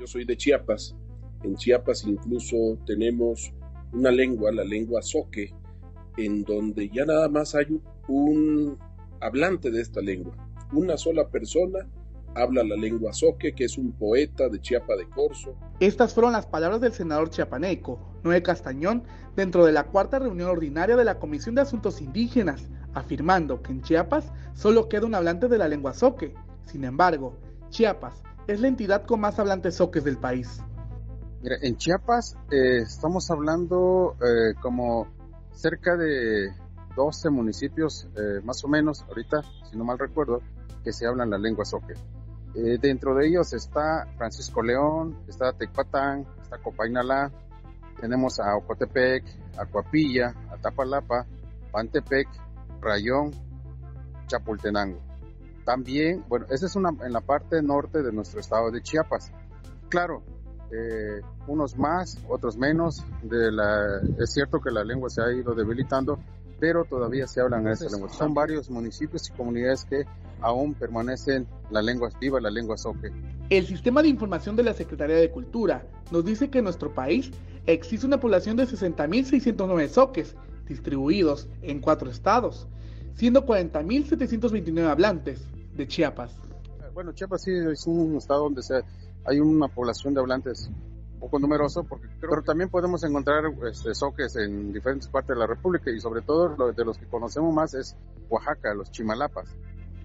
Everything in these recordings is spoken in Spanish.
Yo soy de Chiapas. En Chiapas incluso tenemos una lengua, la lengua soque, en donde ya nada más hay un hablante de esta lengua. Una sola persona habla la lengua soque, que es un poeta de Chiapa de Corzo. Estas fueron las palabras del senador chiapaneco, Noé Castañón, dentro de la cuarta reunión ordinaria de la Comisión de Asuntos Indígenas, afirmando que en Chiapas solo queda un hablante de la lengua soque. Sin embargo, Chiapas es la entidad con más hablantes soques del país. Mira, en Chiapas eh, estamos hablando eh, como cerca de 12 municipios, eh, más o menos, ahorita, si no mal recuerdo, que se hablan la lengua soque. dentro de ellos está Francisco León, está Tecpatán, está Copainalá, tenemos a Ocotepec, a Coapilla, a Tapalapa, Pantepec, Rayón, Chapultenango. También, bueno, esa es una, en la parte norte de nuestro estado de Chiapas. Claro, eh, unos más, otros menos. De la, es cierto que la lengua se ha ido debilitando, pero todavía se hablan esa lengua. Son varios municipios y comunidades que aún permanecen la lengua viva, la lengua soque. El sistema de información de la Secretaría de Cultura nos dice que en nuestro país existe una población de 60.609 soques distribuidos en cuatro estados, siendo 40.729 hablantes de Chiapas. Bueno, Chiapas sí es un estado donde hay una población de hablantes un poco numeroso, porque pero también podemos encontrar este, soques en diferentes partes de la República y sobre todo de los que conocemos más es Oaxaca, los chimalapas.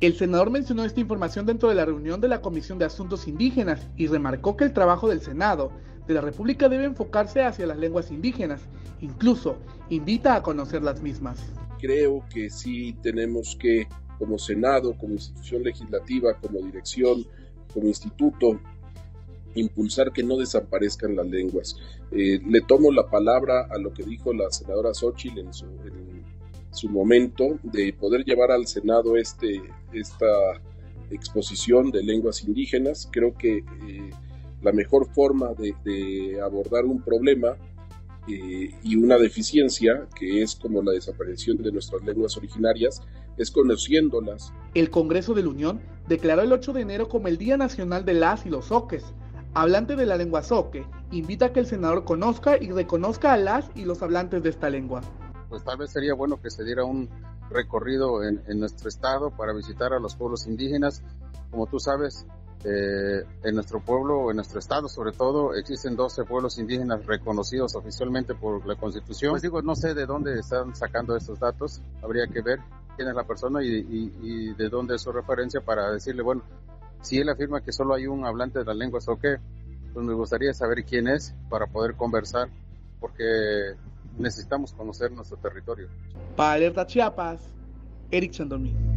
El senador mencionó esta información dentro de la reunión de la Comisión de Asuntos Indígenas y remarcó que el trabajo del Senado de la República debe enfocarse hacia las lenguas indígenas, incluso invita a conocer las mismas. Creo que sí tenemos que, como Senado, como institución legislativa, como dirección, como instituto, impulsar que no desaparezcan las lenguas. Eh, le tomo la palabra a lo que dijo la senadora Xochitl en su, momento de poder llevar al Senado este, esta exposición de lenguas indígenas. Creo que eh, la mejor forma de, abordar un problema eh, y una deficiencia, que es como la desaparición de nuestras lenguas originarias, es conociéndolas. El Congreso de la Unión declaró el 8 de enero como el Día Nacional de las y los Soques. Hablante de la lengua soque, invita a que el senador conozca y reconozca a las y los hablantes de esta lengua. Pues tal vez sería bueno que se diera un recorrido en, en nuestro estado para visitar a los pueblos indígenas. Como tú sabes, eh, en nuestro pueblo, en nuestro estado sobre todo, existen 12 pueblos indígenas reconocidos oficialmente por la Constitución. Pues digo, no sé de dónde están sacando estos datos, habría que ver quién es la persona y, de dónde es su referencia para decirle, bueno, si él afirma que solo hay un hablante de las lenguas o qué, pues me gustaría saber quién es para poder conversar, porque necesitamos conocer nuestro territorio. Para Alerta Chiapas, Eric Chandomí.